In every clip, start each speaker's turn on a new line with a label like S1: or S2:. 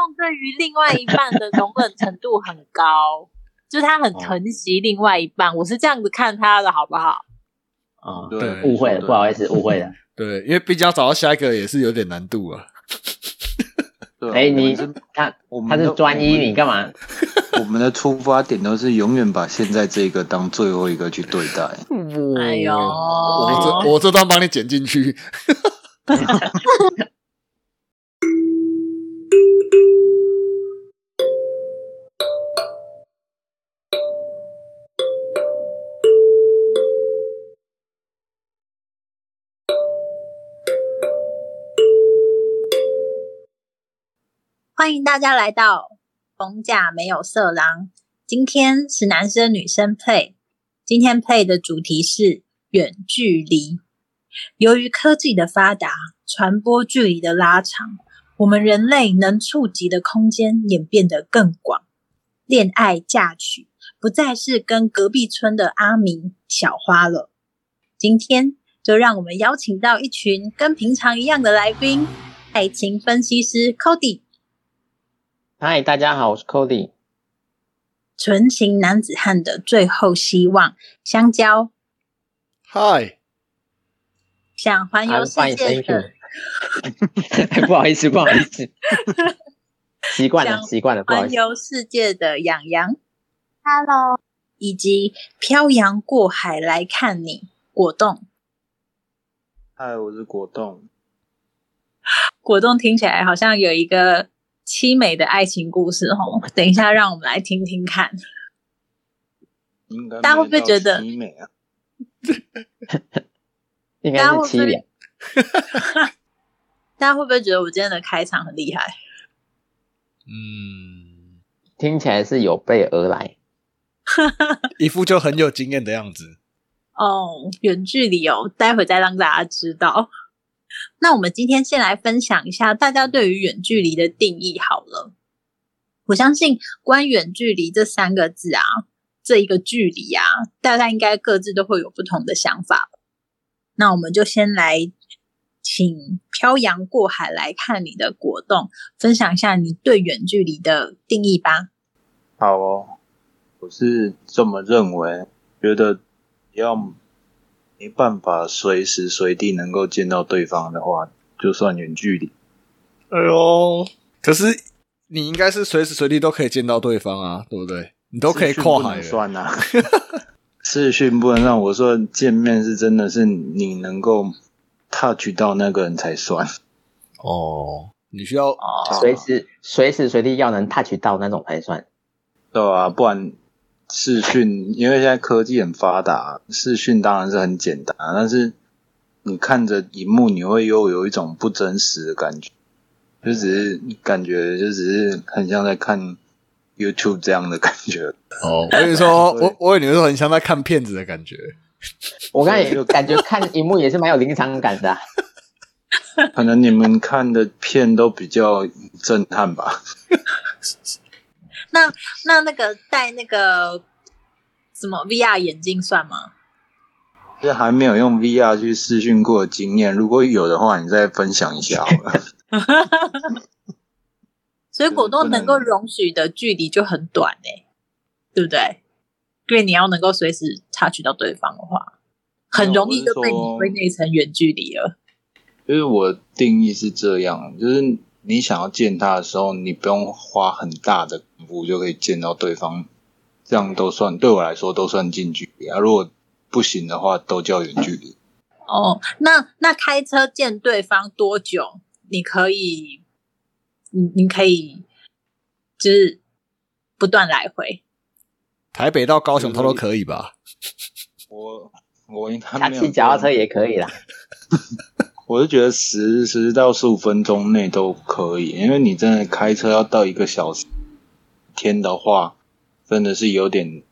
S1: 栋对于另外一半的容忍程度很高，就是他很疼惜另外一半。我是这样子看他的，好不好？
S2: 啊，
S3: 对
S2: 误会了，不好意思，误会了。
S3: 对，因为毕竟要找到下一个也是有点难度啊。
S4: 对
S2: 你他他是
S4: 我们的
S2: 专一，你干嘛？
S4: 我们的出发点都是永远把现在这个当最后一个去对待。
S1: 哎呦，
S3: 我这我这段帮你剪进去。
S1: 欢迎大家来到逢甲没有色狼。今天是男生女生配今天配的主题是远距离。由于科技的发达，传播距离的拉长，我们人类能触及的空间也变得更广。恋爱嫁娶不再是跟隔壁村的阿明、小花了。今天就让我们邀请到一群跟平常一样的来宾——爱情分析师 Cody。
S2: 嗨，大家好，我是 Cody。
S1: 纯情男子汉的最后希望，香蕉
S3: 嗨，
S1: 想环游世界的
S2: 不好意思，不好意思，习惯了，
S1: 想
S2: 习惯了，不好意思。
S1: 环游世界的养羊，Hello，以及漂洋过海来看你，果冻。
S4: 嗨，我是果冻。
S1: 果冻听起来好像有一个凄美的爱情故事哦。等一下，让我们来听听看。
S4: 应该
S1: 大家会不会觉得
S4: 凄美啊？
S2: 应该是凄凉。
S1: 大家会不会觉得我今天的开场很厉害？
S3: 嗯，
S2: 听起来是有备而来。
S3: 一副就很有经验的样子。
S1: 哦，远距离哦，待会再让大家知道。那我们今天先来分享一下大家对于远距离的定义好了。我相信关远距离这三个字啊，这一个距离啊，大家应该各自都会有不同的想法。那我们就先来请漂洋过海来看你的果冻，分享一下你对远距离的定义吧。
S4: 好哦，我是这么认为，觉得要没办法随时随地能够见到对方的话，就算远距离。
S3: 哎呦，可是你应该是随时随地都可以见到对方啊，对不对？你都可以跨海。
S4: 算啊，视讯不能让我说见面是真的是你能够 touch 到那个人才算。
S3: 哦，你需要
S2: 随时随时随地要能 touch 到那种才算。
S4: 对啊，不然视讯，因为现在科技很发达，视讯当然是很简单，但是你看着荧幕，你会又有一种不真实的感觉，就只是感觉就只是很像在看 YouTube 这样的感觉。
S3: 哦。我跟你说，我我以为你说很像在看片子的感觉。
S2: 我刚才也感觉看荧幕也是蛮有临场感的啊、
S4: 可能你们看的片都比较震撼吧？
S1: 那那那个戴那个什么 VR 眼镜算吗？
S4: 就是还没有用 VR 去试训过的经验，如果有的话，你再分享一下好了。
S1: 所以果冻能够容许的距离就很短诶、对不对？因为你要能够随时插取到对方的话，很容易就被你归类成远距离了。
S4: 就是我定义是这样，就是你想要见他的时候，你不用花很大的功夫就可以见到对方，这样都算对我来说都算近距离啊。如果不行的话，都叫远距离。
S1: 哦，那那开车见对方多久？你可以，你你可以就是不断来回。
S3: 台北到高雄，他都可以吧？
S4: 我我应该
S2: 他骑脚踏车也可以啦。
S4: 我是觉得十十到十五分钟内都可以，因为你真的开车要到一个小时天的话，真的是有点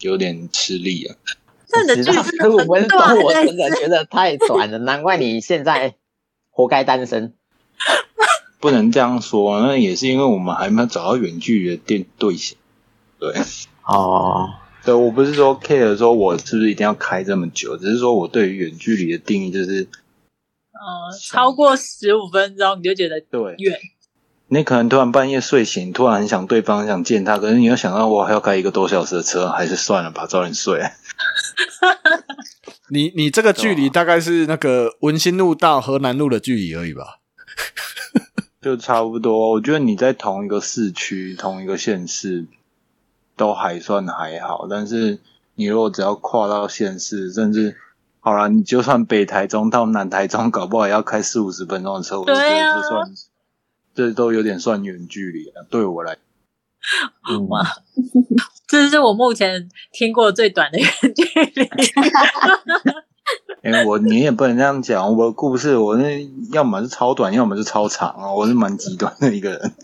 S4: 有点吃力啊。
S2: 十到
S1: 真的
S2: 十五分钟，我真的觉得太短了，难怪你现在活该单身。
S4: 不能这样说，那也是因为我们还没有找到远距离的对对象。对，
S2: 哦，
S4: 对我不是说 care 说我是不是一定要开这么久，只是说我对于远距离的定义就是，
S1: 呃，超过十五分钟你就觉得
S4: 对
S1: 远。
S4: 你可能突然半夜睡醒，突然很想对方，很想见他，可是你又想到我还要开一个多小时的车，还是算了吧，早点睡。
S3: 你你这个距离大概是那个文心路到河南路的距离而已吧？
S4: 就差不多。我觉得你在同一个市区、同一个县市都还算还好，但是你如果只要跨到县市，甚至好了，你就算北台中到南台中，搞不好也要开四五十分钟的车，我就觉得这算这都有点算远距离了。对我来，
S2: 嗯
S1: 哇这是我目前听过最短的远距离。
S4: 哎、我你也不能这样讲。我的故事，我那要么是超短，要么是超长啊。我是蛮极端的一个人。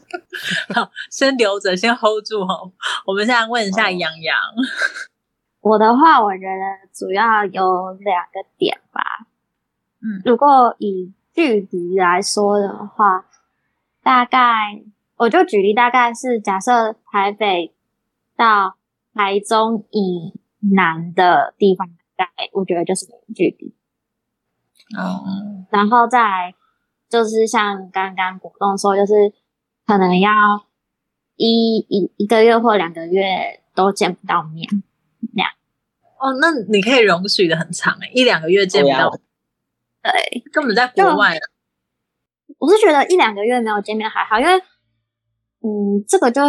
S1: 好先留着，先 hold 住哦。我们现在问一下
S4: 好
S1: 杨洋，
S5: 我的话，我觉得主要有两个点吧。
S1: 嗯
S5: 如果以距离来说的话，大概我就举例，大概是假设台北到台中以南的地方，大概我觉得就是距离。
S1: 哦，
S5: 然后再来就是像刚刚果冻说，就是可能要一一一个月或两个月都见不到面，
S1: 哦，那你可以容许的很长哎，一两个月见不到，
S5: 对。
S1: 根本在国外了。
S5: 我是觉得一两个月没有见面还好，因为嗯，这个就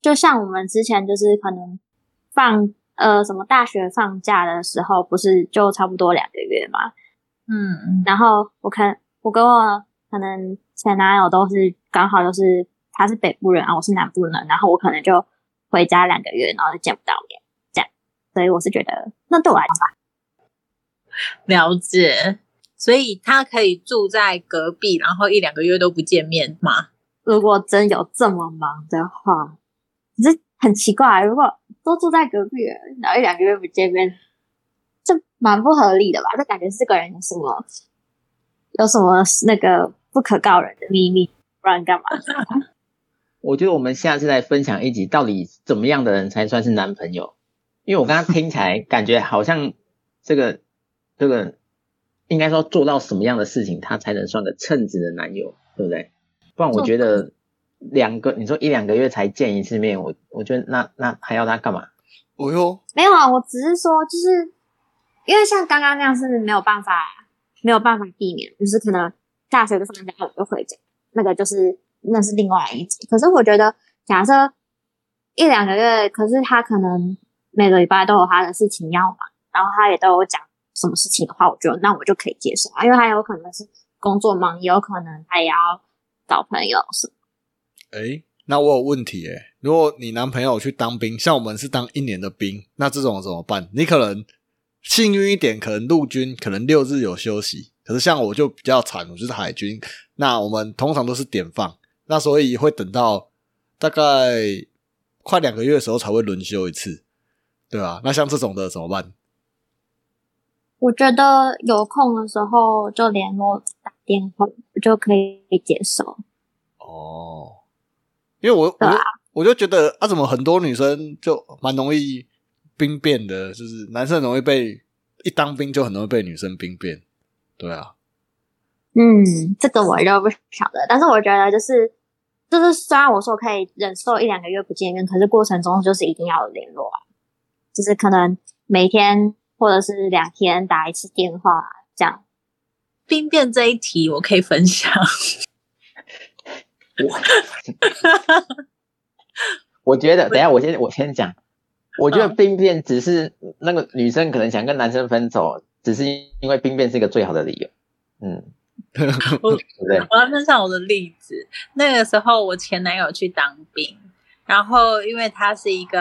S5: 就像我们之前就是可能放呃什么大学放假的时候，不是就差不多两个月嘛？
S1: 嗯，
S5: 然后我看我跟我可能前男友都是刚好就是他是北部人啊，我是南部人，然后我可能就回家两个月，然后就见不到面，所以我是觉得那对我来讲吧，
S1: 了解。所以他可以住在隔壁，然后一两个月都不见面吗？
S5: 如果真有这么忙的话，可是很奇怪，如果都住在隔壁了，然后一两个月不见面，这蛮不合理的吧？这感觉是个人有什么有什么那个不可告人的秘密，不然干嘛？
S2: 我觉得我们下次再分享一集，到底怎么样的人才算是男朋友？因为我刚刚听起来感觉好像这个这个应该说做到什么样的事情，他才能算个称职的男友，对不对？不然我觉得两个你说一两个月才见一次面，我我觉得那那还要他干嘛？
S3: 哦哟，
S5: 没有啊，我只是说，就是因为像刚刚那样是没有办法没有办法避免，就是可能大学就放假我就回家，那个就是那是另外一集。可是我觉得，假设一两个月，可是他可能每个礼拜都有他的事情要忙，然后他也都有讲什么事情的话，我就那我就可以接受啊，因为他有可能是工作忙，也有可能他也要找朋友什么。
S3: 诶，那我有问题诶，如果你男朋友去当兵，像我们是当一年的兵，那这种怎么办？你可能幸运一点，可能陆军可能六日有休息，可是像我就比较惨，我就是海军，那我们通常都是点放，那所以会等到大概快两个月的时候才会轮休一次，对啊、那像这种的怎么办？
S5: 我觉得有空的时候就联络打电话，我就可以接受。
S3: 哦，因为我我我就觉得啊，怎么很多女生就蛮容易兵变的，就是男生很容易被一当兵就很容易被女生兵变，对啊，
S5: 嗯，这个我就不晓得，但是我觉得就是就是，虽然我说可以忍受一两个月不见面，可是过程中就是一定要有联络啊，就是可能每天或者是两天打一次电话这样。
S1: 兵变这一题我可以分享。
S2: 我觉得，等一下我先我先讲，我觉得
S1: 嗯
S2: 兵变只是那个女生可能想跟男生分手，只是因为兵变是一个最好的理由。嗯，
S1: 我
S2: 对不对？
S1: 我要分享我的例子。那个时候我前男友去当兵，然后因为他是一个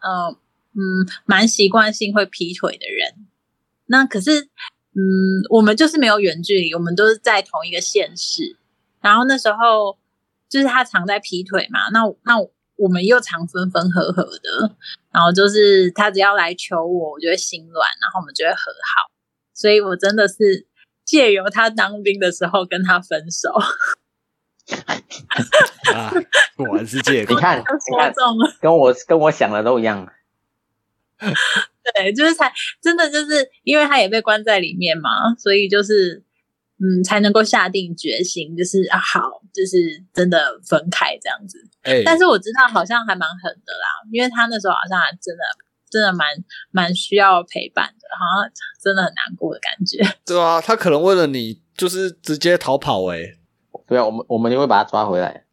S1: 呃嗯蛮习惯性会劈腿的人，那可是嗯我们就是没有远距离，我们都是在同一个县市。然后那时候就是他常在劈腿嘛，那那我们又常分分合合的，然后就是他只要来求我，我就会心软，然后我们就会和好。所以我真的是借由他当兵的时候跟他分手，
S3: 啊，果然是借口
S2: 你。看，
S1: 就
S2: 你看，
S1: 说中了。
S2: 跟我跟我想的都一样。
S1: 对，就是才真的就是因为他也被关在里面嘛，所以就是嗯才能够下定决心，就是啊好，就是真的分开这样子。
S3: 哎、
S1: 但是我知道好像还蛮狠的啦，因为他那时候好像还真的真的蛮蛮需要陪伴的，好像真的很难过的感觉。
S3: 对啊，他可能为了你就是直接逃跑哎、
S2: 对啊，我们我们就会把他抓回来。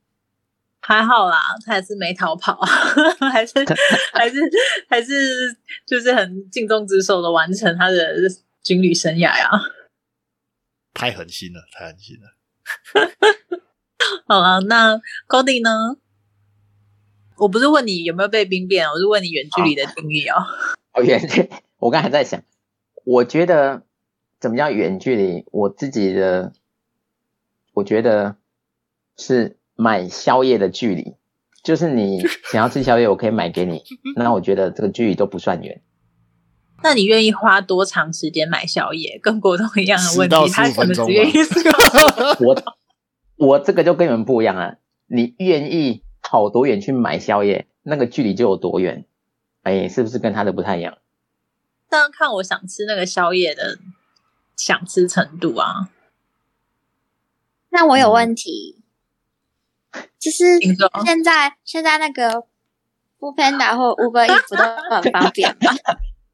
S1: 还好啦，他还是没逃跑，还是 还是还是就是很尽忠职守的完成他的军旅生涯呀、
S3: 太狠心了，太狠心了。
S1: 好啊，那 Cody 呢？我不是问你有没有被兵变，我是问你远距离的定义哦。
S2: 哦，远距，我刚才在想，我觉得怎么叫远距离？我自己的，我觉得是买宵夜的距离，就是你 想要吃宵夜，我可以买给你，那我觉得这个距离都不算远。
S1: 那你愿意花多长时间买宵夜？跟国栋一样的问
S3: 10到
S1: 题，他
S3: 15
S1: 可能
S3: 分钟
S1: 只愿意
S2: 我我这个就跟你们不一样啊，你愿意跑多远去买宵夜，那个距离就有多远。哎，是不是跟他的不太一样？
S1: 当然看我想吃那个宵夜的想吃程度啊。
S5: 那我有问题，就是现在现在那个 f o o Panda 或 Uber Eats 都很方便嘛，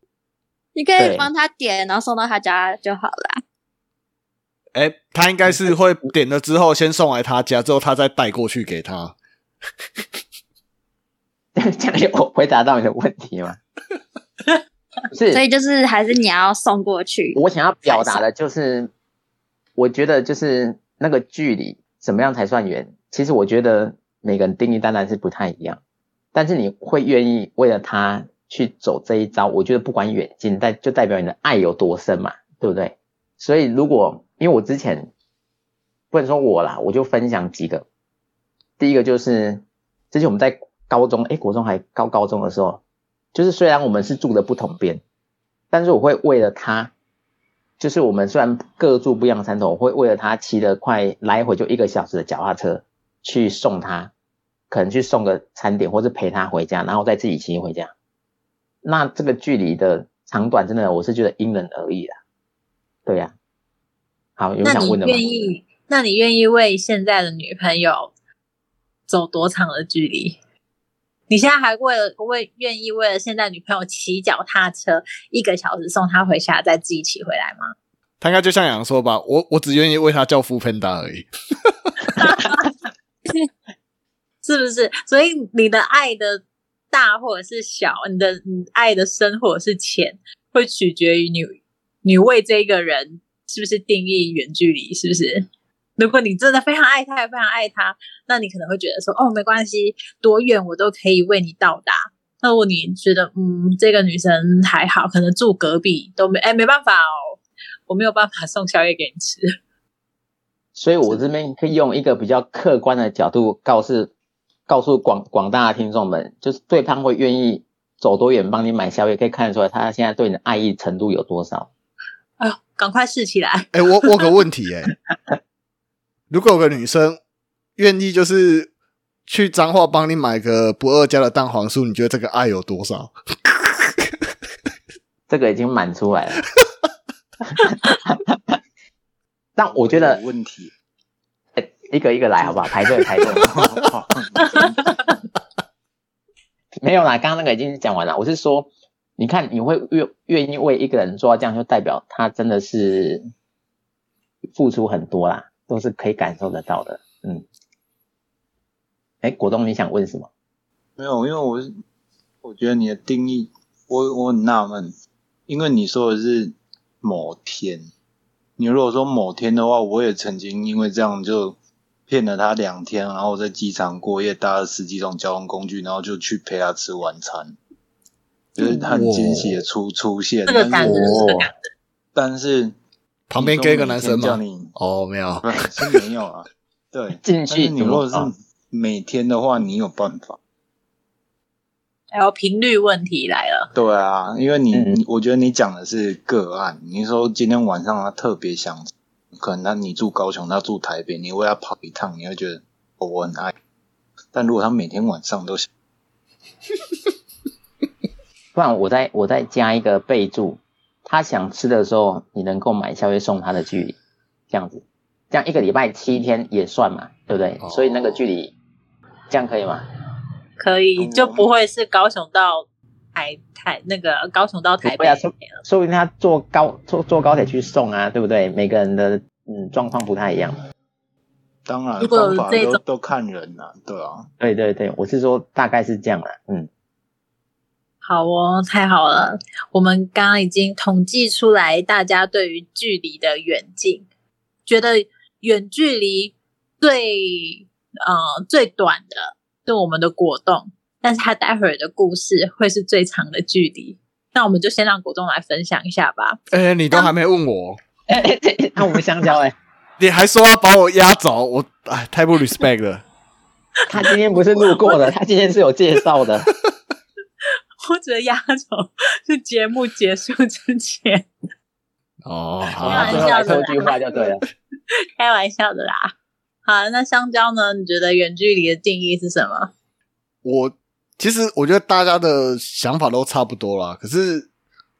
S5: 你可以
S2: 对
S5: 帮他点，然后送到他家就好了。
S3: 哎、他应该是会点了之后先送来他家，之后他再带过去给他。
S2: 这样有回答到你的问题吗？是，
S5: 所以就是还是你要送过去。
S2: 我想要表达的就是，我觉得就是那个距离怎么样才算远？其实我觉得每个人定义当然是不太一样，但是你会愿意为了他去走这一招，我觉得不管远近，代就代表你的爱有多深嘛，对不对？所以如果因为我之前不能说我啦，我就分享几个。第一个就是之前我们在高中，诶，国中还高高中的时候，就是虽然我们是住的不同边，但是我会为了他，就是我们虽然各住不一样的山头，我会为了他骑了快来回就一个小时的脚踏车去送他，可能去送个餐点，或是陪他回家，然后再自己骑回家。那这个距离的长短，真的我是觉得因人而异啦。对呀、好，有想问的吗？
S1: 愿意？那你愿意为现在的女朋友走多长的距离？你现在还为了为愿意为了现在女朋友骑脚踏车一个小时送她回家，再自己骑回来吗？
S3: 他应该就像杨说吧，我我只愿意为他叫副 Panda 而已。
S1: 是不是？所以你的爱的大或者是小，你的你爱的深或者是浅，会取决于你你为这个人是不是定义远距离，是不是？如果你真的非常爱他，也非常爱他，那你可能会觉得说，哦，没关系，多远我都可以为你到达。那如果你觉得，嗯，这个女生还好，可能住隔壁都没，哎，没办法哦，我没有办法送宵夜给你吃。
S2: 所以我这边可以用一个比较客观的角度告诉告诉广广大的听众们，就是对方会愿意走多远帮你买宵夜，可以看得出来他现在对你的爱意程度有多少。
S1: 哎呦，赶快试起来！
S3: 哎、我我有个问题哎、如果有个女生愿意就是去彰化帮你买个不二家的蛋黄酥，你觉得这个爱有多少？
S2: 这个已经满出来了。但我觉得
S4: 有问题。
S2: 哎一个一个来好不好？排队排队。没有啦，刚刚那个已经讲完了。我是说，你看你会愿愿意为一个人做到这样，就代表他真的是付出很多啦，都是可以感受得到的。嗯。哎，果冻，你想问什么？
S4: 没有，因为我是我觉得你的定义，我我很纳闷，因为你说的是某天，你如果说某天的话，我也曾经因为这样就骗了他两天，然后在机场过夜，搭了十几种交通工具，然后就去陪他吃晚餐，就是很惊喜的出出现，
S1: 这个感
S4: 但是
S1: 觉。
S2: 但是
S3: 旁边跟一个男生吗？
S4: 叫你
S3: 哦，没有。
S4: 是没有啊，对，
S2: 进
S4: 但是
S2: 去
S4: 你如果是
S2: 啊
S4: 每天的话，你有办法。
S1: 还有频率问题来了。
S4: 对啊，因为你，
S2: 嗯
S4: 你我觉得你讲的是个案。你说今天晚上他特别想，可能他你住高雄，他住台北，你为他跑一趟，你会觉得、哦、我很爱。但如果他每天晚上都想，
S2: 不然我再我再加一个备注，他想吃的时候，你能够买宵夜送他的距离，这样子。这样一个礼拜七天也算嘛，对不对？
S3: 哦
S2: 所以那个距离这样可以吗？
S1: 可以，
S4: 嗯
S1: 就不会是高雄到台台那个高雄到台北
S2: 啊，说说不定他坐高坐坐高铁去送啊，对不对？每个人的嗯状况不太一样。
S4: 当然
S1: 如果有
S4: 方法
S1: 这种
S4: 都都看人呐、对啊。
S2: 对对对，我是说大概是这样的，嗯，
S1: 好哦，太好了！我们刚刚已经统计出来，大家对于距离的远近，觉得远距离最呃最短的是我们的果冻，但是他待会儿的故事会是最长的距离。那我们就先让果冻来分享一下吧。
S3: 哎、你都还没问我，
S2: 哎哎，这那我们香蕉哎、
S3: 你还说要把我压走，我哎，太不 respect 了。
S2: 他今天不是路过的，他今天是有介绍的。
S1: 我觉得压轴是节目结束之前
S3: 哦，
S1: 开
S3: 好，
S1: 玩
S2: 最后来说句话就对了。
S1: 开玩笑的啦。好，那香蕉呢？你觉得远距离的定义是什么？
S3: 我其实我觉得大家的想法都差不多啦，可是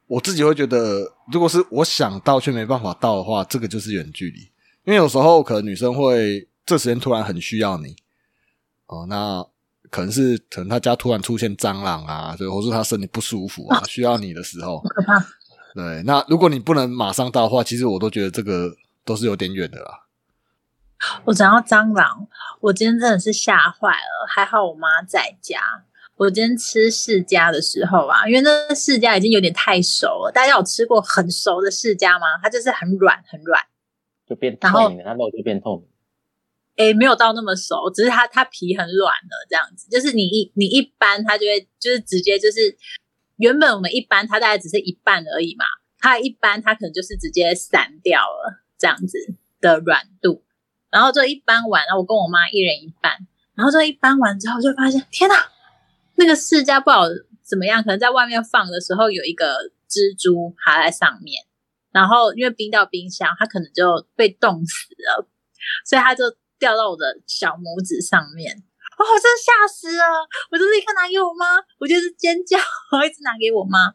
S3: 我自己会觉得，如果是我想到却没办法到的话，这个就是远距离。因为有时候可能女生会这时间突然很需要你，哦，那可能是可能她家突然出现蟑螂啊，对，或是她身体不舒服啊，需要你的时候，
S1: 可怕！
S3: 对，那如果你不能马上到的话，其实我都觉得这个都是有点远的啦。
S1: 我讲到蟑螂，我今天真的是吓坏了。还好我妈在家。我今天吃世家的时候啊，因为那世家已经有点太熟了。大家有吃过很熟的世家吗？它就是很软很软，
S2: 就变透明了，它肉就变透明。
S1: 哎，没有到那么熟，只是它它皮很软了，这样子。就是你一你一般它就会就是直接就是原本我们一般它大概只是一半而已嘛，它一般它可能就是直接散掉了这样子的软度。然后就一般完，然后我跟我妈一人一半，然后就一般完之后就发现，天哪，那个世家不好怎么样，可能在外面放的时候有一个蜘蛛爬在上面，然后因为冰到冰箱，它可能就被冻死了，所以它就掉到我的小拇指上面。哦，我真的吓死了！我就立刻拿给我妈，我就是尖叫，我一直拿给我妈。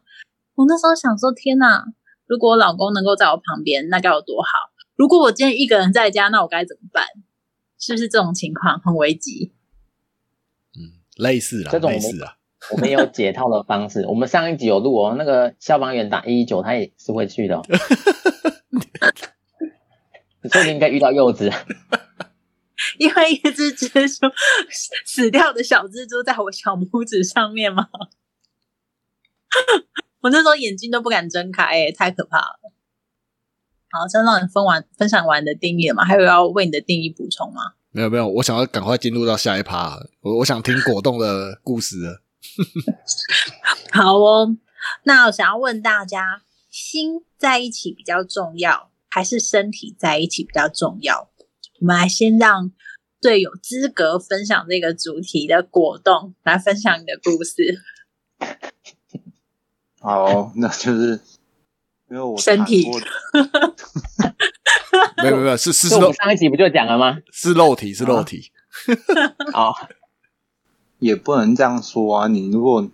S1: 我那时候想说，天哪！如果我老公能够在我旁边，那该有多好！如果我今天一个人在家，那我该怎么办？是不是这种情况很危急？
S3: 嗯，类似啦，
S2: 这种我们
S3: 类似啦。
S2: 我们有 解套的方式。我们上一集有录哦，那个消防员打一一九，他也是会去的、哦。你说不定应该遇到柚子，
S1: 因为一只蜘蛛死掉的小蜘蛛在我小拇指上面吗？我那时候眼睛都不敢睁开、欸，太可怕了。好，先让你分完分享完你的定义了吗？还有要为你的定义补充吗？
S3: 没有没有，我想要赶快进入到下一趴，我我想听果冻的故事了。
S1: 好哦，那我想要问大家，心在一起比较重要，还是身体在一起比较重要？我们来先让最有资格分享这个主题的果冻来分享你的故事。
S4: 好，那就是因为我
S1: 身体
S3: 没有没有没有，是是
S2: 是上一集不就讲了吗？
S3: 是肉体是肉体，
S2: 哦，
S4: 也不能这样说啊。你如果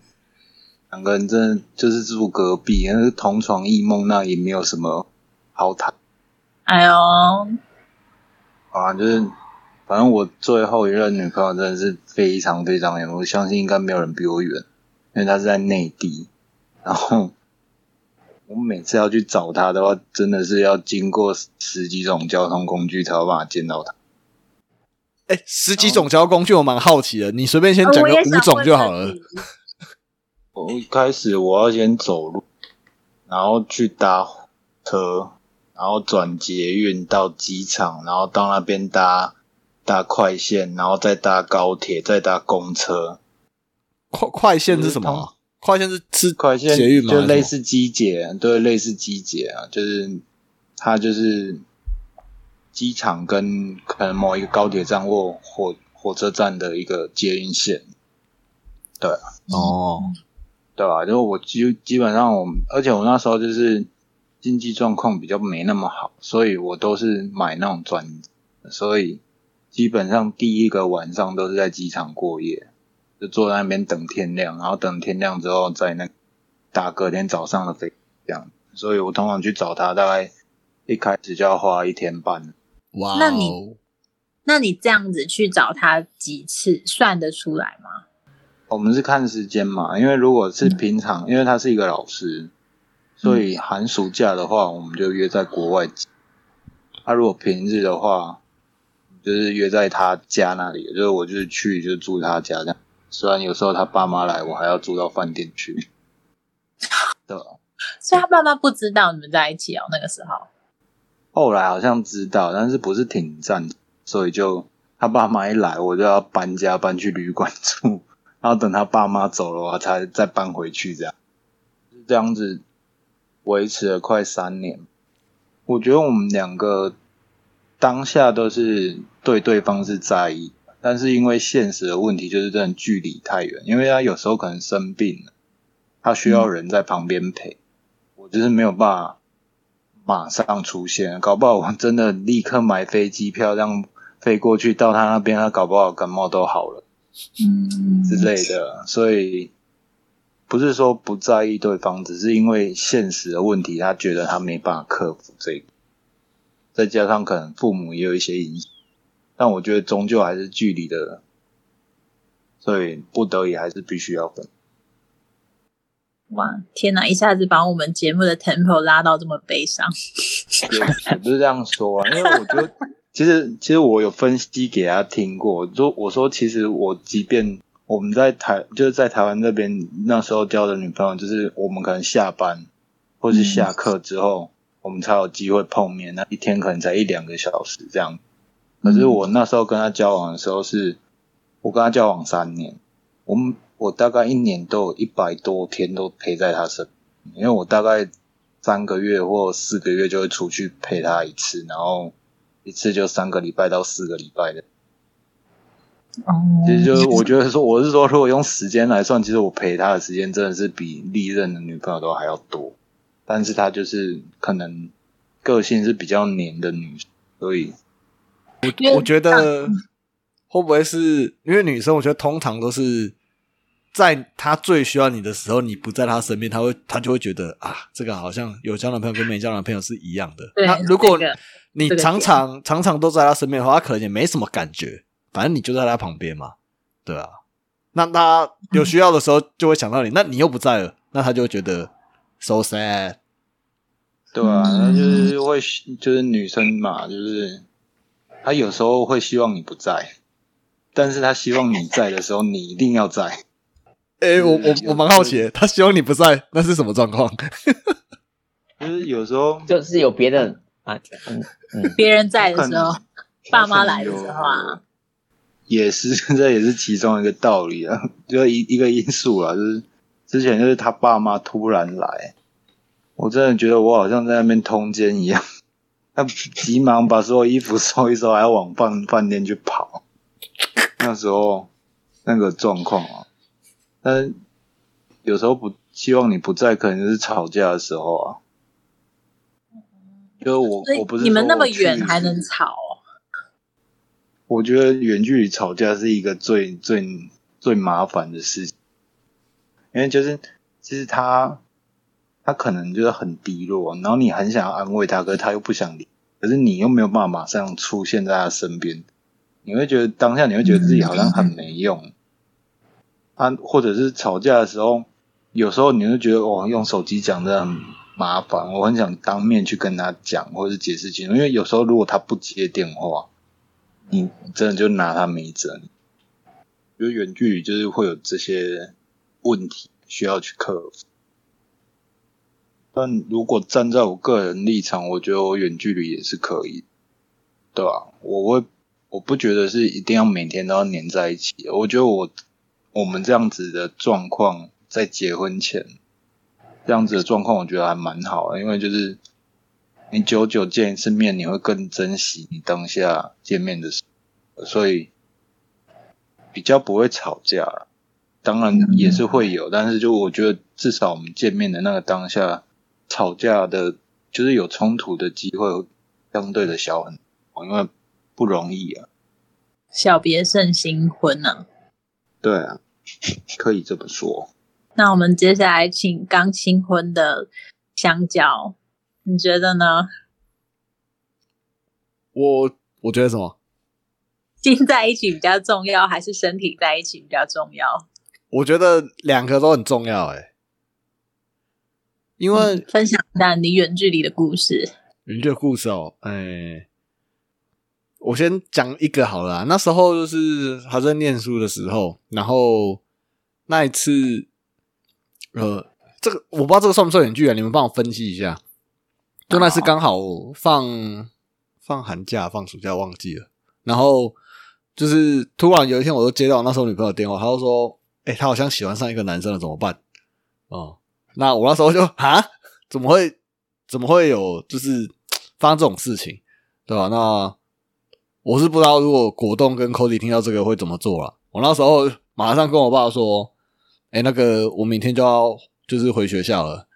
S4: 两个人真的就是住隔壁，那是同床异梦，那也没有什么好谈
S1: 哎呦，
S4: 啊。就是反正我最后一任女朋友真的是非常非常远，我相信应该没有人比我远，因为她是在内地。然后我每次要去找他的话，真的是要经过十几种交通工具才有办法见到他。
S3: 哎，十几种交通工具，我蛮好奇的，你随便先
S1: 哦
S3: 讲个五种就好了。
S4: 我一开始我要先走路，然后去搭车，然后转捷运到机场，然后到那边搭搭快线，然后再搭高铁，再搭公车。
S3: 快快线是什么啊？快线是吃
S4: 快线就类似机捷，对，类似机捷啊，就是它就是机场跟可能某一个高铁站或火火车站的一个捷运线。对啊，
S3: 哦，
S4: 对吧、就我基基本上我，而且我那时候就是经济状况比较没那么好，所以我都是买那种专，所以基本上第一个晚上都是在机场过夜，就坐在那边等天亮，然后等天亮之后再那打隔天早上的飞这样。所以我通常去找他，大概一开始就要花一天半。
S3: 哇、哦，
S1: 那你那你这样子去找他几次，算得出来吗？
S4: 我们是看时间嘛，因为如果是平常，因为他是一个老师，所以寒暑假的话，我们就约在国外。他、如果平日的话，就是约在他家那里，就是我就是去就住他家这样。虽然有时候他爸妈来，我还要住到饭店去。对吧？
S1: 所以他爸妈不知道你们在一起哦，那个时候。
S4: 后来好像知道，但是不是挺赞，所以就他爸妈一来，我就要搬家搬去旅馆住，然后等他爸妈走了，我才再搬回去，这样，就这样子维持了快三年。我觉得我们两个当下都是对对方是在意，但是因为现实的问题，就是真的距离太远，因为他有时候可能生病了，他需要人在旁边陪，我就是没有办法。马上出现，搞不好我真的立刻买飞机票，这样飞过去到他那边，他搞不好感冒都好了，
S1: 嗯
S4: 之类的。所以不是说不在意对方，只是因为现实的问题，他觉得他没办法克服这个，再加上可能父母也有一些影响，但我觉得终究还是距离的，所以不得已还是必须要分。
S1: 哇，天哪！一下子把我们节目的 tempo 拉到这么悲伤。
S4: 也也不是这样说啊，因为我觉得其实其实我有分析给他听过，就我说其实我即便我们在台就是在台湾那边那时候交的女朋友，就是我们可能下班或是下课之后，我们才有机会碰面，那一天可能才一两个小时这样。可是我那时候跟他交往的时候是，我跟他交往三年，我们。我大概一年都有一百多天都陪在他身边，因为我大概三个月或四个月就会出去陪他一次，然后一次就三个礼拜到四个礼拜的。
S1: 哦，
S4: 其实就是我觉得说，我是说，如果用时间来算，其实我陪他的时间真的是比历任的女朋友都还要多。但是他就是可能个性是比较黏的女，所以
S3: 我我觉得会不会是因为女生？我觉得通常都是。在她最需要你的时候，你不在她身边，她会她就会觉得啊，这个好像有交男朋友跟没交男朋友是一样的。那如果你常常常常都在她身边的话，她可能也没什么感觉，反正你就在她旁边嘛，对啊。那他有需要的时候就会想到你，那你又不在了，那她就会觉得 so sad。
S4: 对啊，那就是会就是女生嘛，就是她有时候会希望你不在，但是他希望你在的时候，你一定要在。
S3: 哎、欸，我我我蛮好奇，他希望你不在，那是什么状况？
S4: 就是有时候
S2: 就是有别人啊，嗯嗯，
S1: 别人在的时候，爸妈来的时候啊，
S4: 也是 这也是其中一个道理啊，就一一个因素啊，就是之前就是他爸妈突然来，我真的觉得我好像在那边通奸一样，他急忙把所有衣服收一收，还要往饭饭店去跑，那时候那个状况啊。但有时候不希望你不在，可能就是吵架的时候啊。就是我我不是
S1: 你们那么远还能吵、哦？
S4: 我觉得远距离吵架是一个最最最麻烦的事情，因为就是其实他他可能就是很低落，然后你很想要安慰他，可是他又不想理，可是你又没有办法马上出现在他身边，你会觉得当下你会觉得自己好像很没用。啊，或者是吵架的时候，有时候你会觉得哦，用手机讲的很麻烦，我很想当面去跟他讲，或者是解释清楚。因为有时候如果他不接电话，你真的就拿他没辙。因为远距离就是会有这些问题需要去克服。但如果站在我个人立场，我觉得我远距离也是可以，对吧、我会，我不觉得是一定要每天都要黏在一起。我觉得我。我们这样子的状况，在结婚前这样子的状况，我觉得还蛮好的，因为就是你久久见一次面，你会更珍惜你当下见面的时，所以比较不会吵架。当然也是会有，但是就我觉得至少我们见面的那个当下，吵架的，就是有冲突的机会相对的小很多，因为不容易啊。
S1: 小别胜新婚啊。
S4: 对啊，可以这么说。
S1: 那我们接下来请刚新婚的香蕉，你觉得呢？
S3: 我我觉得什么？
S1: 心在一起比较重要，还是身体在一起比较重要？
S3: 我觉得两个都很重要、欸，哎，因为
S1: 嗯分享一下你远距离的故事。
S3: 远距离故事哦，哎、我先讲一个好了啊。那时候就是还在念书的时候，然后那一次，呃，这个我不知道这个算不算远距啊？你们帮我分析一下。就那次刚好放放寒假、放暑假忘记了，然后就是突然有一天，我就接到那时候女朋友的电话，她就说：“哎、她好像喜欢上一个男生了，怎么办？”哦、那我那时候就啊，怎么会怎么会有就是发生这种事情，对吧？那我是不知道，如果果冻跟 Cody 听到这个会怎么做了。我那时候马上跟我爸说：“哎、那个我明天就要就是回学校了，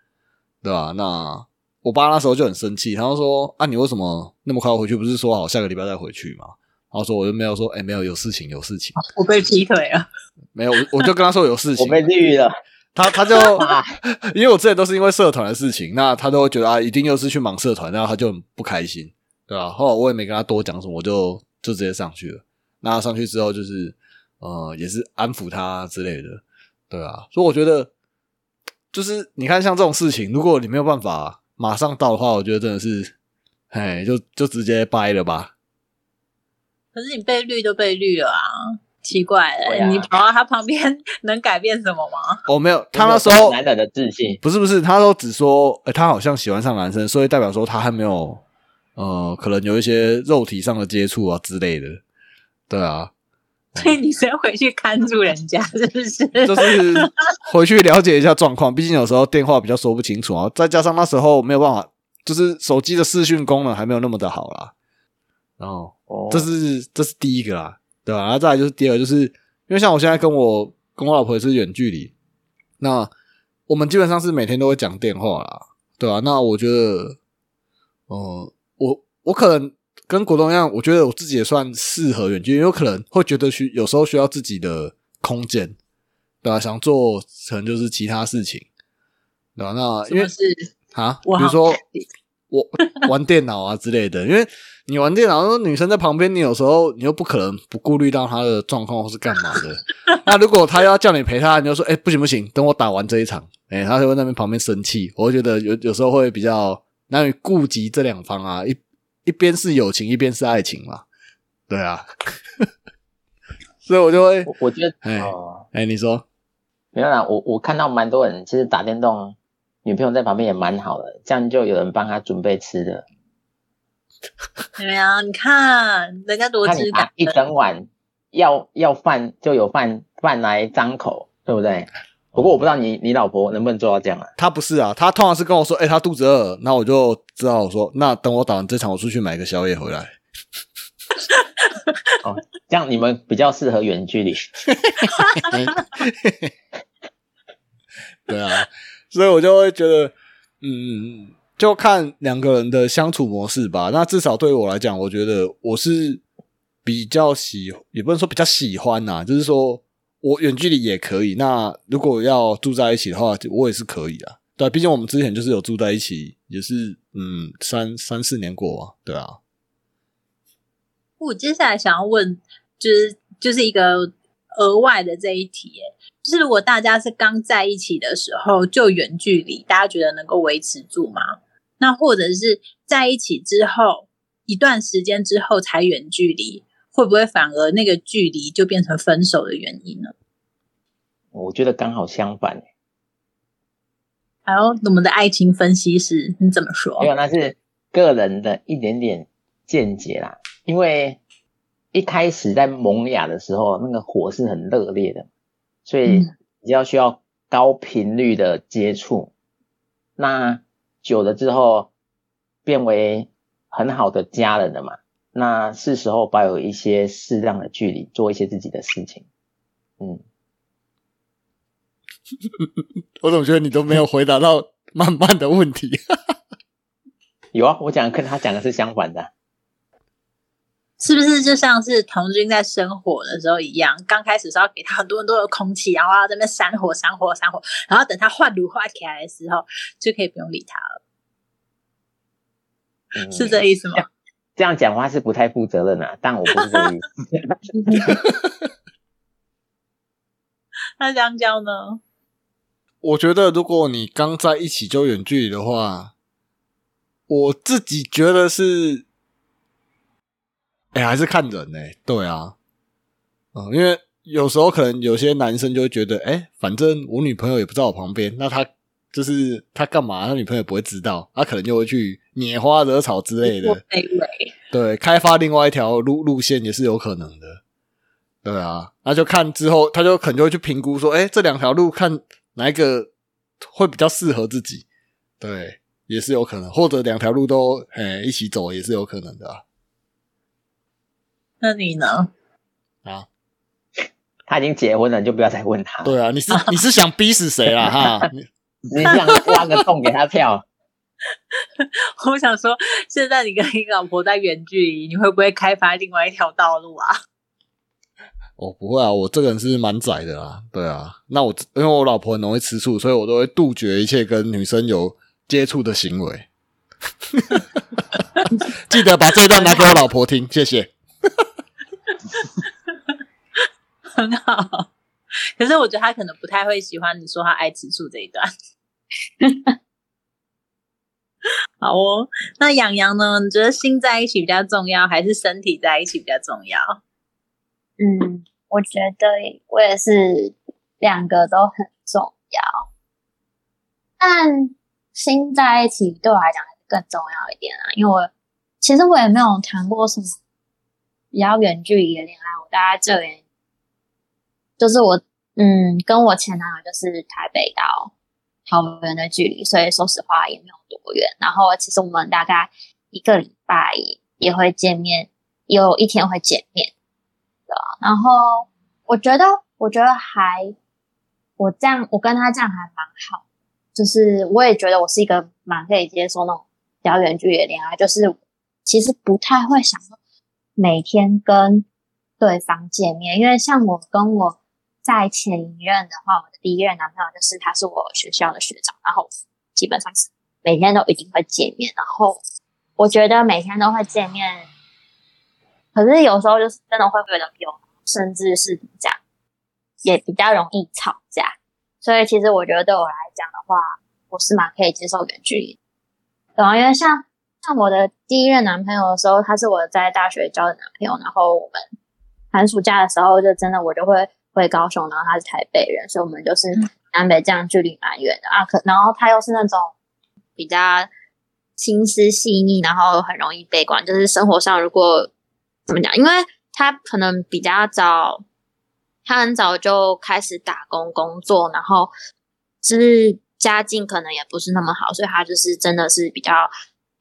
S3: 对吧？”那我爸那时候就很生气，他就说：“啊，你为什么那么快回去？不是说好下个礼拜再回去吗？”然后说我就没有说：“哎、没有，有事情，有事情，
S1: 我被劈腿了，
S3: 没有。”我就跟他说有事情
S2: 我，被绿了，
S3: 他他就
S2: 啊
S3: 因为我之前都是因为社团的事情，那他都会觉得啊，一定又是去忙社团，然后他就很不开心，对吧、后来我也没跟他多讲什么，我就就直接上去了。那上去之后就是呃，也是安抚他之类的，对啊。所以我觉得就是你看像这种事情，如果你没有办法马上到的话，我觉得真的是，哎，就就直接掰了吧。
S1: 可是你被绿都被绿了啊，奇怪了、
S2: 啊。
S1: 你跑到他旁边能改变什么吗？
S3: 哦，没有，他那时候
S2: 男人的自信，
S3: 不是不是，他都只说，呃、他好像喜欢上男生，所以代表说他还没有，呃，可能有一些肉体上的接触啊之类的，对啊，
S1: 所以你先回去看住人家，是不是？
S3: 就是回去了解一下状况，毕竟有时候电话比较说不清楚啊，再加上那时候没有办法，就是手机的视讯功能还没有那么的好啦，然后
S2: 哦
S3: 这是这是第一个啦，对吧、然后再来就是第二，就是因为像我现在跟我跟我老婆也是远距离，那我们基本上是每天都会讲电话啦，对吧、那我觉得，呃，我我可能跟果冻一样，我觉得我自己也算适合远距离，有可能会觉得需有时候需要自己的空间，对吧、想做可能就是其他事情，对吧、那因为
S1: 是
S3: 啊，比如说我 玩电脑啊之类的，因为你玩电脑，女生在旁边，你有时候你又不可能不顾虑到她的状况或是干嘛的。那如果她要叫你陪她，你就说：“哎、不行不行，等我打完这一场。哎，她就会在那边旁边生气。我会觉得有有时候会比较难以顾及这两方啊，一一边是友情，一边是爱情嘛。对啊，所以我就会
S2: 我我觉得
S3: 哎
S2: 哦，
S3: 哎、你说
S2: 没有啦，我我看到蛮多人其实打电动，女朋友在旁边也蛮好的，这样就有人帮他准备吃的，
S1: 对啊，你看人家多知感
S2: 一整晚要要饭就有饭饭来张口，对不对？不过我不知道你你老婆能不能做到这样啊？
S3: 她不是啊，她通常是跟我说：“哎、他肚子饿。”那我就知道我说：“那等我打完这场，我出去买个宵夜回来。”
S2: 哦，这样你们比较适合远距离。
S3: 对啊，所以我就会觉得，嗯，就看两个人的相处模式吧。那至少对我来讲，我觉得我是比较喜，也不能说比较喜欢呐、就是说我远距离也可以。那如果要住在一起的话，我也是可以啊。对，毕竟我们之前就是有住在一起，也是嗯三三四年过啊。对啊，
S1: 我接下来想要问，就是就是一个额外的这一题，就是如果大家是刚在一起的时候就远距离，大家觉得能够维持住吗？那或者是在一起之后一段时间之后才远距离，会不会反而那个距离就变成分手的原因呢？
S2: 我觉得刚好相反，
S1: 还有我们的爱情分析师，你怎么说
S2: 没？有，那是个人的一点点见解啦。因为一开始在萌芽的时候，那个火是很热烈的，所以
S1: 嗯
S2: 比较需要高频率的接触。那久了之后，变为很好的家人了嘛。那是时候保有一些适当的距离，做一些自己的事情。嗯，
S3: 我怎么觉得你都没有回答到慢慢的问题？
S2: 有啊，我讲跟他讲的是相反的啊。
S1: 是不是就像是童军在生火的时候一样？刚开始是要给他很多很多的空气，然后要在那边闪火、扇火、扇火，然后等他换炉化起来的时候，就可以不用理他了，
S2: 嗯、
S1: 是这意思吗？
S2: 这样讲话是不太负责任啊，但我不是这个意思。
S1: 那香蕉呢？
S3: 我觉得如果你刚在一起就远距离的话，我自己觉得是，哎、还是看人呢、对啊，嗯，因为有时候可能有些男生就会觉得，哎、反正我女朋友也不在我旁边，那他就是他干嘛，他女朋友也不会知道，他可能就会去拈花惹草之类的，对，开发另外一条路路线也是有可能的。对啊，那就看之后，他就可能就会去评估说，哎，这两条路看哪一个会比较适合自己。对，也是有可能，或者两条路都哎一起走也是有可能的啊。
S1: 那你呢？
S3: 啊
S2: 他已经结婚了，你就不要再问他。
S3: 对啊，你是你是想逼死谁了？哈，你
S2: 你想挖个洞给他跳？
S1: 我想说，现在你跟你老婆在远距离，你会不会开发另外一条道路啊？
S3: 我、不会啊，我这个人是蛮窄的啊。对啊，那我因为我老婆很容易吃醋，所以我都会杜绝一切跟女生有接触的行为。记得把这一段拿给我老婆听，谢谢。
S1: 很好。可是我觉得他可能不太会喜欢你说他爱吃醋这一段。好哦，那养羊呢？你觉得心在一起比较重要，还是身体在一起比较重要？
S5: 嗯，我觉得我也是两个都很重要，但心在一起对我来讲更重要一点啊，因为我其实我也没有谈过什么比较远距离的恋爱，我大概这里就是我嗯跟我前男友就是台北到桃园的距离，所以说实话也没有多远。然后其实我们大概一个礼拜也会见面，有一天会见面的。然后我觉得，我觉得还我这样，我跟他这样还蛮好。就是我也觉得我是一个蛮可以接受那种比较远距离的恋爱，就是其实不太会想每天跟对方见面，因为像我跟我在前一任的话，我的第一任男朋友就是他是我学校的学长，然后基本上是每天都一定会见面，然后我觉得每天都会见面。可是有时候就是真的会觉得有，甚至是这样，也比较容易吵架。所以其实我觉得对我来讲的话，我是蛮可以接受远距离然后，因为像像我的第一任男朋友的时候，他是我在大学交的男朋友，然后我们寒暑假的时候就真的我就会回高雄，然后他是台北人，所以我们就是南北这样距离蛮远的啊。可然后他又是那种比较心思细腻，然后很容易悲观，就是生活上如果怎么讲？因为他可能比较早，他很早就开始打工工作，然后就是家境可能也不是那么好，所以他就是真的是比较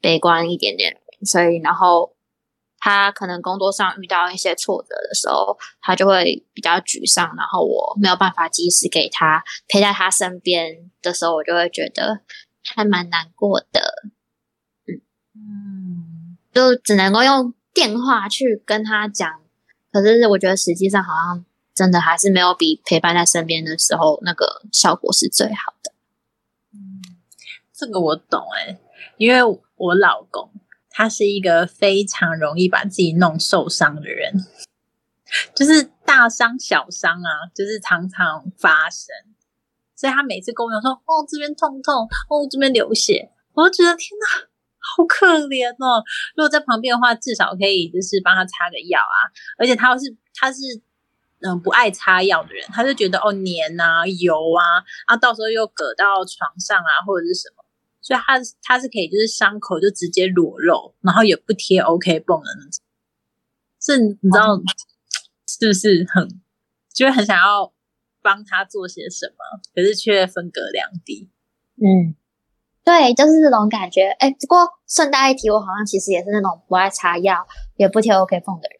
S5: 悲观一点点。所以，然后他可能工作上遇到一些挫折的时候，他就会比较沮丧。然后我没有办法及时给他陪在他身边的时候，我就会觉得还蛮难过的。
S1: 嗯嗯，
S5: 就只能够用电话去跟他讲，可是我觉得实际上好像真的还是没有比陪伴在身边的时候那个效果是最好的。
S1: 这个我懂哎、因为我老公他是一个非常容易把自己弄受伤的人，就是大伤小伤啊，就是常常发生。所以他每次跟我讲说：“哦，这边痛痛，哦，这边流血。”我就觉得天哪，好可怜哦！如果在旁边的话，至少可以就是帮他擦个药啊。而且他又是他是嗯、不爱擦药的人，他就觉得哦黏啊油啊啊，到时候又搁到床上啊或者是什么，所以他他是可以就是伤口就直接裸露，然后也不贴 OK 绷的那种。是你知道、是不是很就会很想要帮他做些什么，可是却分隔两地。
S5: 嗯，对，就是这种感觉。哎，不过顺带一提，我好像其实也是那种不爱擦药，也不贴 OK 缝的人，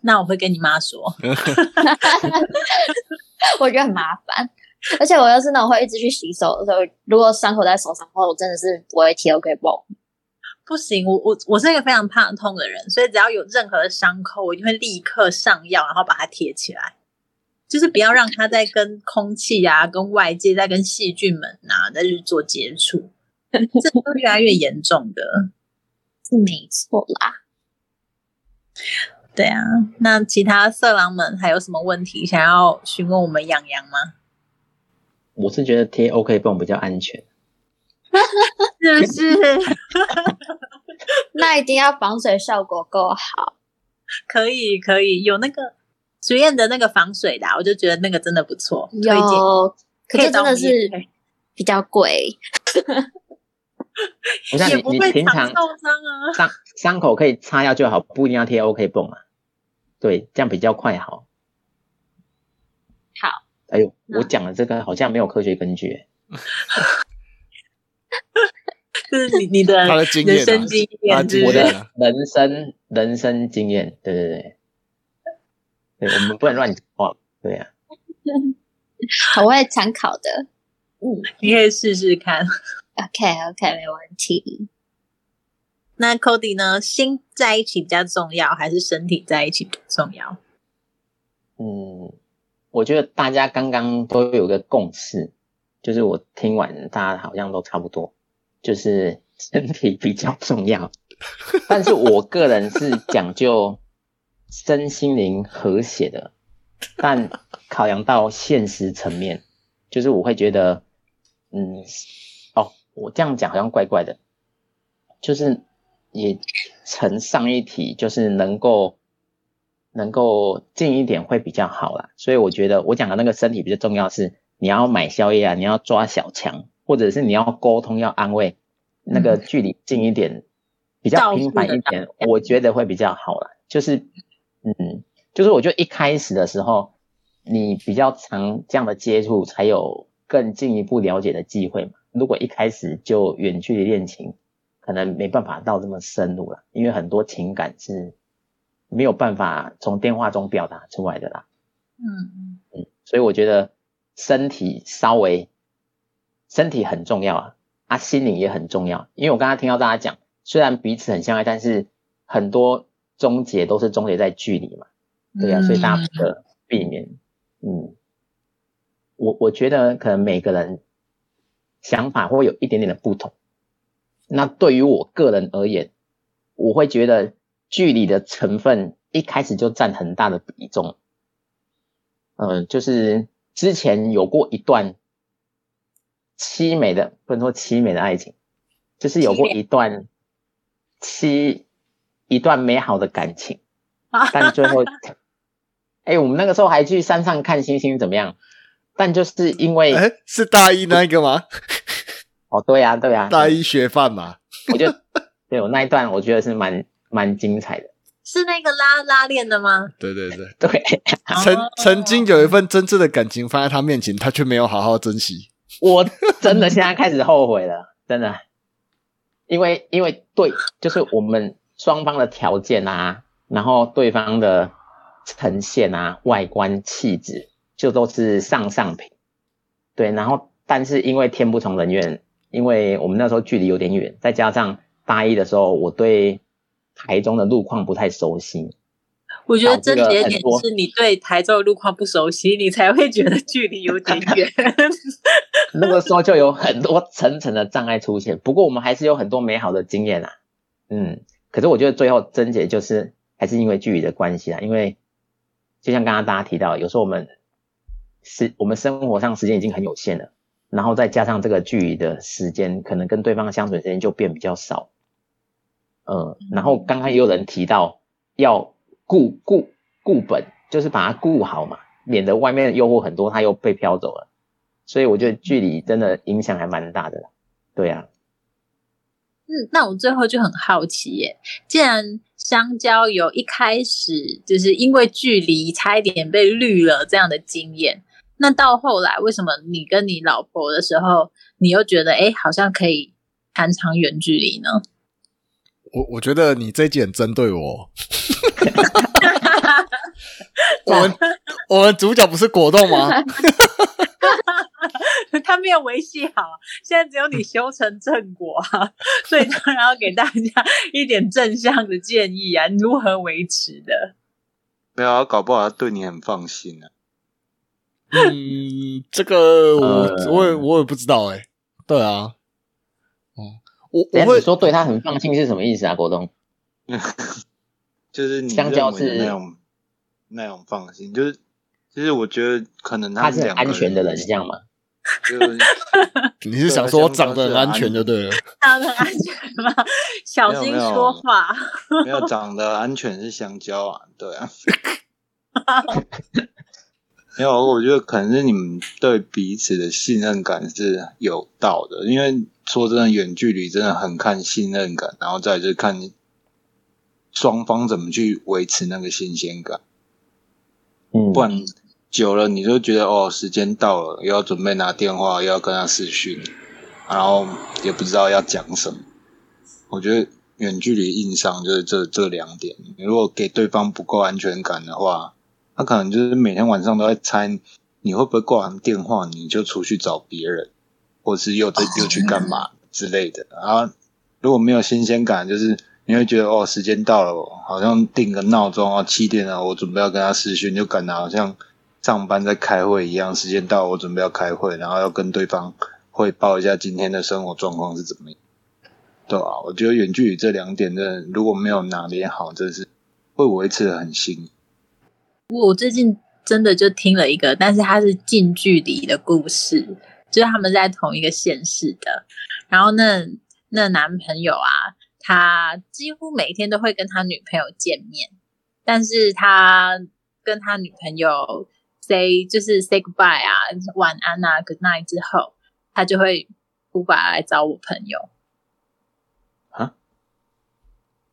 S1: 那我会跟你妈说，
S5: 我觉得很麻烦。而且我要是那种会一直去洗手的时候，如果伤口在手上的话，我真的是不会贴 OK 绷。
S1: 不行，我我我是一个非常怕痛的人，所以只要有任何的伤口，我一定会立刻上药，然后把它贴起来，就是不要让它再跟空气啊、跟外界、再跟细菌们啊再去做接触，这都越来越严重的。
S5: 是没错啦。
S1: 对啊，那其他色狼们还有什么问题想要询问我们养羊吗？
S2: 我是觉得贴 OK 绷比较安全。
S1: 是不是？
S5: 那一定要防水效果够好。
S1: 可以可以，有那个实验的那个防水的啊、我就觉得那个真的不错，推荐。
S5: 有，可
S1: 可以找我们
S5: 是真的是比较贵。
S2: 不像你
S1: 也不会
S2: 你平常
S1: 常受伤啊。
S2: 伤伤口可以擦药就好，不一定要贴 OK 绷啊。对，这样比较快好。
S5: 好，
S2: 哎呦，我讲的这个好像没有科学根据
S1: 是你你的
S3: 他的经验啊
S1: 人生经
S3: 他
S1: 验，
S3: 经
S2: 我的人生人生经验，对对对，对，我们不能乱讲话，对 呀、
S5: 我会参考的。嗯
S1: 你可以试试看。
S5: OK OK，没问题。
S1: 那 Cody 呢？心在一起比较重要，还是身体在一起比较重要？
S2: 嗯，我觉得大家刚刚都有个共识，就是我听完大家好像都差不多，就是身体比较重要。但是我个人是讲究身心灵和谐的，但考量到现实层面，就是我会觉得，嗯，哦，我这样讲好像怪怪的，就是也承上一题，就是能够能够近一点会比较好啦。所以我觉得我讲的那个身体比较重要是，你要买宵夜啊，你要抓小强，或者是你要沟通要安慰，那个距离近一点，比较频繁一点，我觉得会比较好啦。就是嗯，就是我觉得一开始的时候，你比较常这样的接触，才有更进一步了解的机会嘛。如果一开始就远距离恋情，可能没办法到这么深入了，因为很多情感是没有办法从电话中表达出来的啦。
S1: 嗯，
S2: 嗯，所以我觉得身体稍微身体很重要啊，啊，心灵也很重要。因为我刚刚听到大家讲，虽然彼此很相爱，但是很多终结都是终结在距离嘛，对啊，所以大家不可避免。嗯，我我觉得可能每个人想法会有一点点的不同。那对于我个人而言，我会觉得距离的成分一开始就占很大的比重。嗯，就是之前有过一段凄美的，不能说凄美的爱情，就是有过一段凄一段美好的感情，但最后，哎、我们那个时候还去山上看星星，怎么样？但就是因为，
S3: 哎，是大一那一个吗？
S2: 哦，对呀、对呀、
S3: 大一学饭嘛？
S2: 我就对我那一段，我觉得是蛮蛮精彩的。
S1: 是那个拉拉链的吗？
S3: 对对对，
S2: 对，
S3: 曾
S1: 哦
S3: 曾经有一份真挚的感情放在他面前，他却没有好好珍惜。
S2: 我真的现在开始后悔了，真的，因为因为对，就是我们双方的条件啊，然后对方的呈现啊、外观气质，就都是上上品。对，然后但是因为天不从人愿，因为我们那时候距离有点远，再加上大一的时候，我对台中的路况不太熟悉，
S1: 我觉得症结点是你对台州的路况不熟悉，你才会觉得距离有点远。
S2: 那个时候就有很多层层的障碍出现。不过我们还是有很多美好的经验啊，嗯。可是我觉得最后症结就是还是因为距离的关系啊，因为就像刚刚大家提到，有时候我们是我们生活上时间已经很有限了，然后再加上这个距离的时间，可能跟对方相处的时间就变比较少。嗯，然后刚刚也有人提到要固固固本，就是把它固好嘛，免得外面的诱惑很多，它又被飘走了。所以我觉得距离真的影响还蛮大的啦。对啊，
S1: 嗯，那我最后就很好奇耶，既然香蕉有一开始就是因为距离差一点被绿了这样的经验，那到后来为什么你跟你老婆的时候，你又觉得哎，好像可以谈长远距离呢？
S3: 我我觉得你这一集很针对我。我们我们主角不是果冻吗？
S1: 他没有维系好，现在只有你修成正果啊，所以当然要给大家一点正向的建议啊，你如何维持的？
S4: 没有啊，搞不好他对你很放心啊。
S3: 嗯，这个我、
S2: 呃
S3: 我也我也不知道哎、对啊，哦、我我会
S2: 你说对他很放心是什么意思啊？国栋？
S4: 就是你
S2: 香蕉是
S4: 那种那种放心，就是其实我觉得可能
S2: 他是安全的人，是这样吗？
S4: 就是
S3: 你是想说长得很安全就对了？
S1: 他很安全吗？小心说话。
S4: 没有长得安全是香蕉啊，对啊。没有，我觉得可能是你们对彼此的信任感是有到的，因为说真的，远距离真的很看信任感，然后再就是看双方怎么去维持那个新鲜感，
S2: 嗯
S4: 不然久了你就觉得哦，时间到了，又要准备拿电话，又要跟他视讯，然后也不知道要讲什么。我觉得远距离硬伤就是这这两点，你如果给对方不够安全感的话，他可能就是每天晚上都在猜你会不会挂完电话你就出去找别人，或是又在又去干嘛之类的。然后如果没有新鲜感，就是你会觉得哦，时间到了，好像定个闹钟啊，七点了，我准备要跟他视讯，就感觉好像上班在开会一样。时间到了，我准备要开会，然后要跟对方汇报一下今天的生活状况是怎么样。对啊，我觉得远距离这两点真的如果没有拿捏好，真是会维持的很辛苦。
S1: 我最近真的就听了一个，但是它是近距离的故事，就是他们在同一个县市的，然后那那男朋友啊，他几乎每天都会跟他女朋友见面，但是他跟他女朋友 say 就是 say goodbye 啊，晚安啊，good night 之后，他就会 Uber 来找我朋友。
S2: 啊？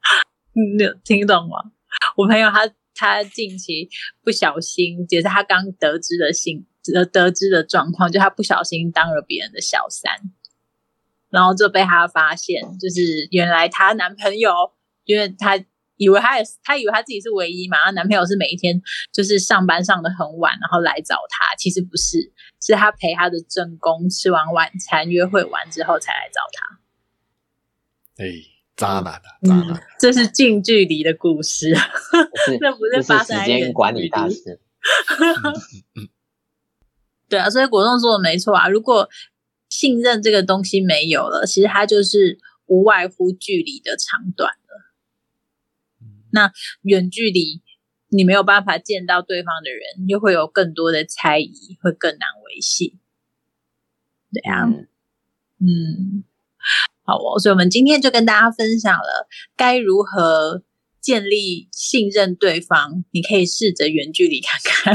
S1: 你有听懂吗？我朋友他他近期不小心，也是他刚得知的信得得知的状况，就他不小心当了别人的小三，然后就被他发现，就是原来她男朋友，因为他以为他也是他以为他自己是唯一嘛，她男朋友是每一天就是上班上的很晚，然后来找他，其实不是，是他陪他的正宫吃完晚餐，约会完之后才来找他。
S3: 哎，渣男啊，渣
S1: 嗯
S3: 男！，
S1: 这是近距离的故事，这 不是发
S2: 是时间
S1: 生在远距离
S2: 管理大师。
S1: 对啊，所以果冻说的没错啊。如果信任这个东西没有了，其实它就是无外乎距离的长短了。那远距离你没有办法见到对方的人，又会有更多的猜疑，会更难维系。对啊，
S2: 嗯
S1: 嗯，好哦，所以我们今天就跟大家分享了该如何建立信任对方。你可以试着远距离看看，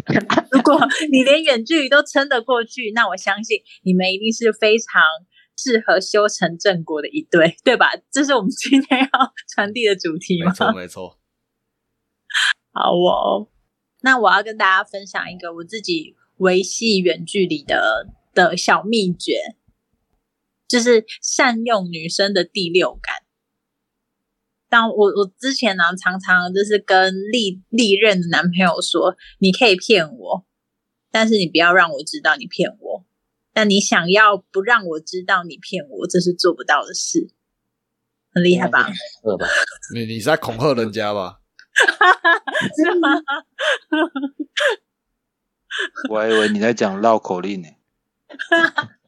S1: 如果你连远距离都撑得过去，那我相信你们一定是非常适合修成正果的一对，对吧？这是我们今天要传递的主题吗？
S3: 没错没错，
S1: 好哦，那我要跟大家分享一个我自己维系远距离的的小秘诀，就是善用女生的第六感。但我我之前呢，常常就是跟历历任的男朋友说，你可以骗我，但是你不要让我知道你骗我。但你想要不让我知道你骗我，这是做不到的事。很厉害吧？
S2: 是吧？
S3: 你你是在恐吓人家吧？
S1: 是吗？
S4: 我还以为你在讲绕口令呢。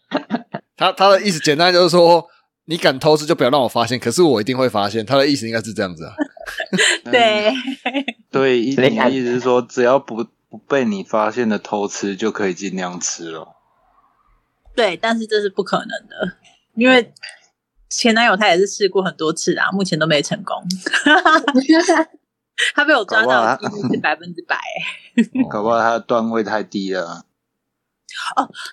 S3: 他他的意思简单就是说，你敢偷吃就不要让我发现，可是我一定会发现。他的意思应该是这样子啊。
S1: 对，
S4: 对，意思是说，只要不不被你发现的偷吃，就可以尽量吃了。
S1: 对，但是这是不可能的，因为前男友他也是试过很多次啊，目前都没成功。他被我抓到的几率是百分之百、欸。
S4: 搞不好他的段位太低了。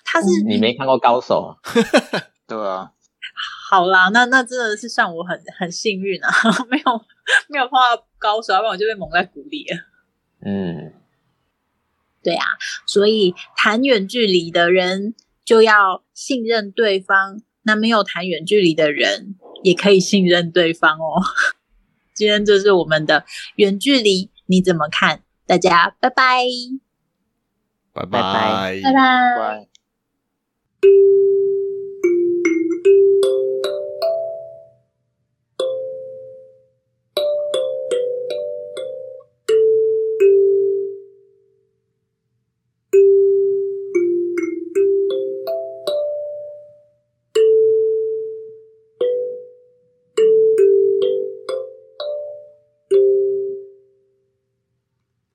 S1: 他是、
S2: 你没看过高手，
S4: 对啊，
S1: 好啦，那那真的是算我很很幸运啊，没有没有碰到高手，要不然我就被蒙在鼓里了。
S2: 嗯，
S1: 对啊，所以谈远距离的人就要信任对方，那没有谈远距离的人也可以信任对方哦。今天就是我们的远距离，你怎么看？大家
S2: 拜拜
S3: 拜
S5: 拜拜。
S4: 拜。